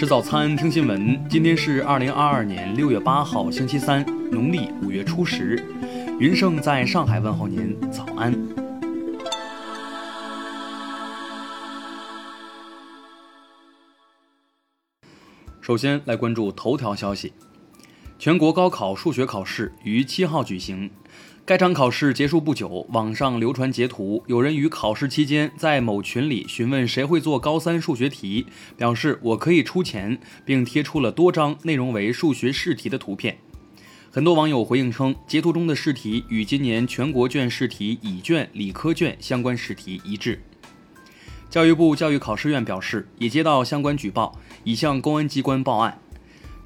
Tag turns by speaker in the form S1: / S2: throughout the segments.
S1: 吃早餐，听新闻。今天是二零二二年六月八号，星期三，农历五月初十。云盛在上海问候您，早安。首先来关注头条消息：全国高考数学考试于七号举行。该场考试结束不久，网上流传截图，有人于考试期间在某群里询问谁会做高三数学题，表示我可以出钱，并贴出了多张内容为数学试题的图片。很多网友回应称，截图中的试题与今年全国卷试题乙卷、理科卷相关试题一致。教育部教育考试院表示，已接到相关举报，已向公安机关报案。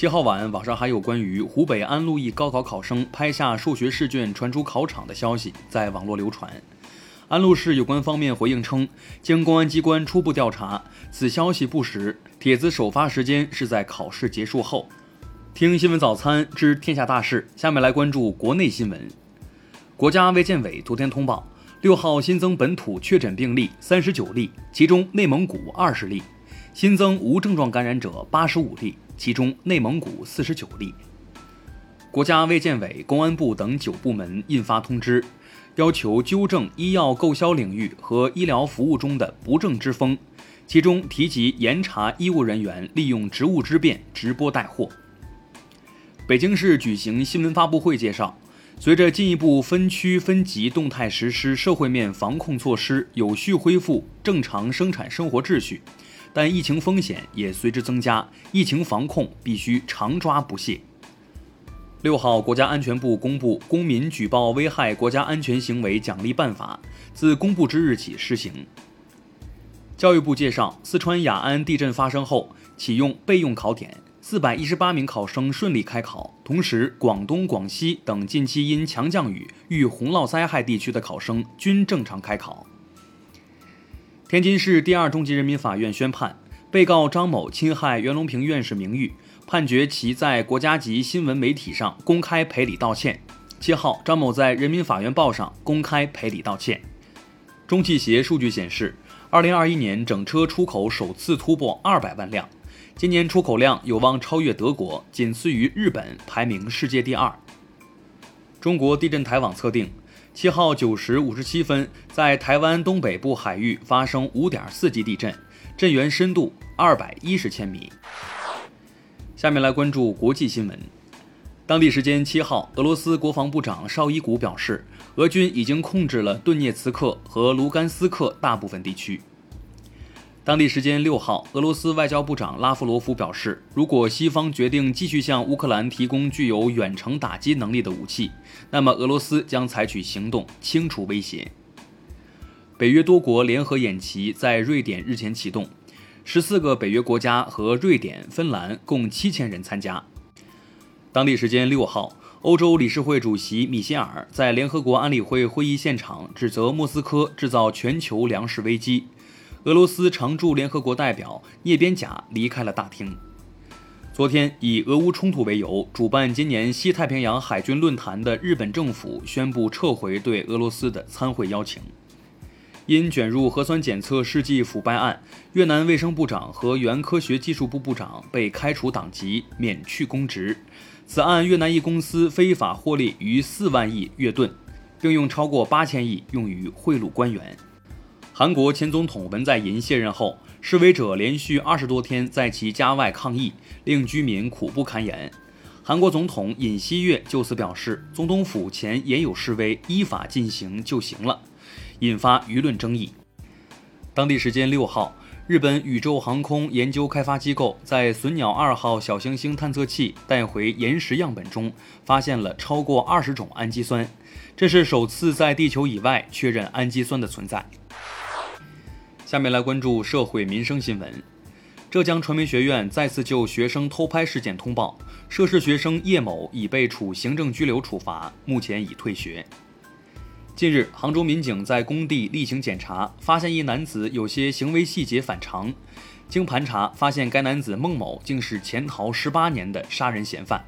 S1: 七号晚，网上还有关于湖北安陆一高考考生拍下数学试卷传出考场的消息在网络流传。安陆市有关方面回应称，经公安机关初步调查，此消息不实，帖子首发时间是在考试结束后。听新闻早餐知天下大事，下面来关注国内新闻。国家卫健委昨天通报，六号新增本土确诊病例三十九例，其中内蒙古二十例，新增无症状感染者八十五例。其中，内蒙古四十九例。国家卫健委、公安部等九部门印发通知，要求纠正医药购销领域和医疗服务中的不正之风，其中提及严查医务人员利用职务之便直播带货。北京市举行新闻发布会介绍，随着进一步分区分级动态实施社会面防控措施，有序恢复正常生产生活秩序。但疫情风险也随之增加，疫情防控必须常抓不懈。六号，国家安全部公布《公民举报危害国家安全行为奖励办法》，自公布之日起施行。教育部介绍，四川雅安地震发生后，启用备用考点，四百一十八名考生顺利开考。同时，广东、广西等近期因强降雨遇洪涝灾害地区的考生均正常开考。天津市第二中级人民法院宣判，被告张某侵害袁隆平院士名誉，判决其在国家级新闻媒体上公开赔礼道歉。七号，张某在人民法院报上公开赔礼道歉。中汽协数据显示，二零二一年整车出口首次突破二百万辆，今年出口量有望超越德国，仅次于日本，排名世界第二。中国地震台网测定。七号九时五十七分，在台湾东北部海域发生五点四级地震，震源深度二百一十千米。下面来关注国际新闻。当地时间七号，俄罗斯国防部长绍伊古表示，俄军已经控制了顿涅茨克和卢甘斯克大部分地区。当地时间六号，俄罗斯外交部长拉夫罗夫表示，如果西方决定继续向乌克兰提供具有远程打击能力的武器，那么俄罗斯将采取行动清除威胁。北约多国联合演习在瑞典日前启动，十四个北约国家和瑞典、芬兰共七千人参加。当地时间六号，欧洲理事会主席米歇尔在联合国安理会会议现场指责莫斯科制造全球粮食危机。俄罗斯常驻联合国代表叶边贾离开了大厅。昨天，以俄乌冲突为由，主办今年西太平洋海军论坛的日本政府宣布撤回对俄罗斯的参会邀请。因卷入核酸检测试剂腐败案，越南卫生部长和原科学技术部部长被开除党籍，免去公职。此案，越南一公司非法获利逾四万亿越盾，并用超过八千亿用于贿赂官员。韩国前总统文在寅卸任后，示威者连续二十多天在其家外抗议，令居民苦不堪言。韩国总统尹锡悦就此表示，总统府前也有示威，依法进行就行了，引发舆论争议。当地时间六号，日本宇宙航空研究开发机构在隼鸟二号小行星探测器带回岩石样本中，发现了超过二十种氨基酸，这是首次在地球以外确认氨基酸的存在。下面来关注社会民生新闻。浙江传媒学院再次就学生偷拍事件通报，涉事学生叶某已被处行政拘留处罚，目前已退学。近日，杭州民警在工地例行检查，发现一男子有些行为细节反常。经盘查，发现该男子孟某竟是潜逃十八年的杀人嫌犯。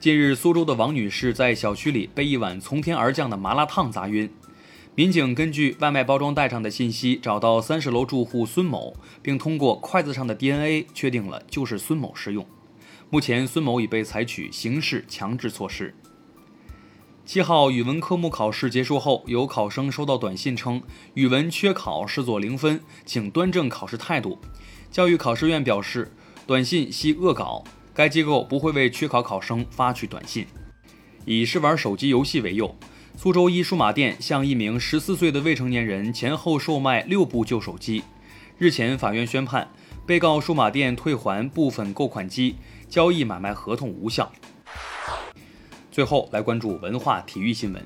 S1: 近日，苏州的王女士在小区里被一碗从天而降的麻辣烫砸晕。民警根据外卖包装袋上的信息找到三十楼住户孙某，并通过筷子上的 DNA 确定了就是孙某食用。目前，孙某已被采取刑事强制措施。七号语文科目考试结束后，有考生收到短信称语文缺考，视作零分，请端正考试态度。教育考试院表示，短信系恶搞，该机构不会为缺考考生发去短信。以试玩手机游戏为由。苏州一数码店向一名十四岁的未成年人前后售卖六部旧手机。日前，法院宣判，被告数码店退还部分购款机，交易买卖合同无效。最后来关注文化体育新闻。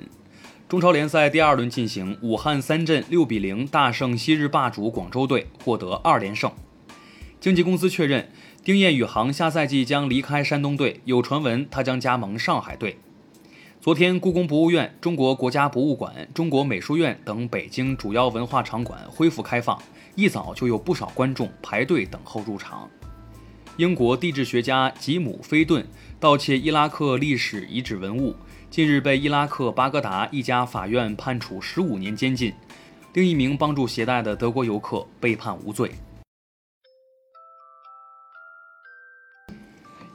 S1: 中超联赛第二轮进行，武汉三镇六比零大胜昔日霸主广州队，获得二连胜。经纪公司确认，丁彦雨航下赛季将离开山东队，有传闻他将加盟上海队。昨天，故宫博物院、中国国家博物馆、中国美术院等北京主要文化场馆恢复开放，一早就有不少观众排队等候入场。英国地质学家吉姆·菲顿盗窃伊拉克历史遗址文物，近日被伊拉克巴格达一家法院判处十五年监禁。另一名帮助携带的德国游客被判无罪。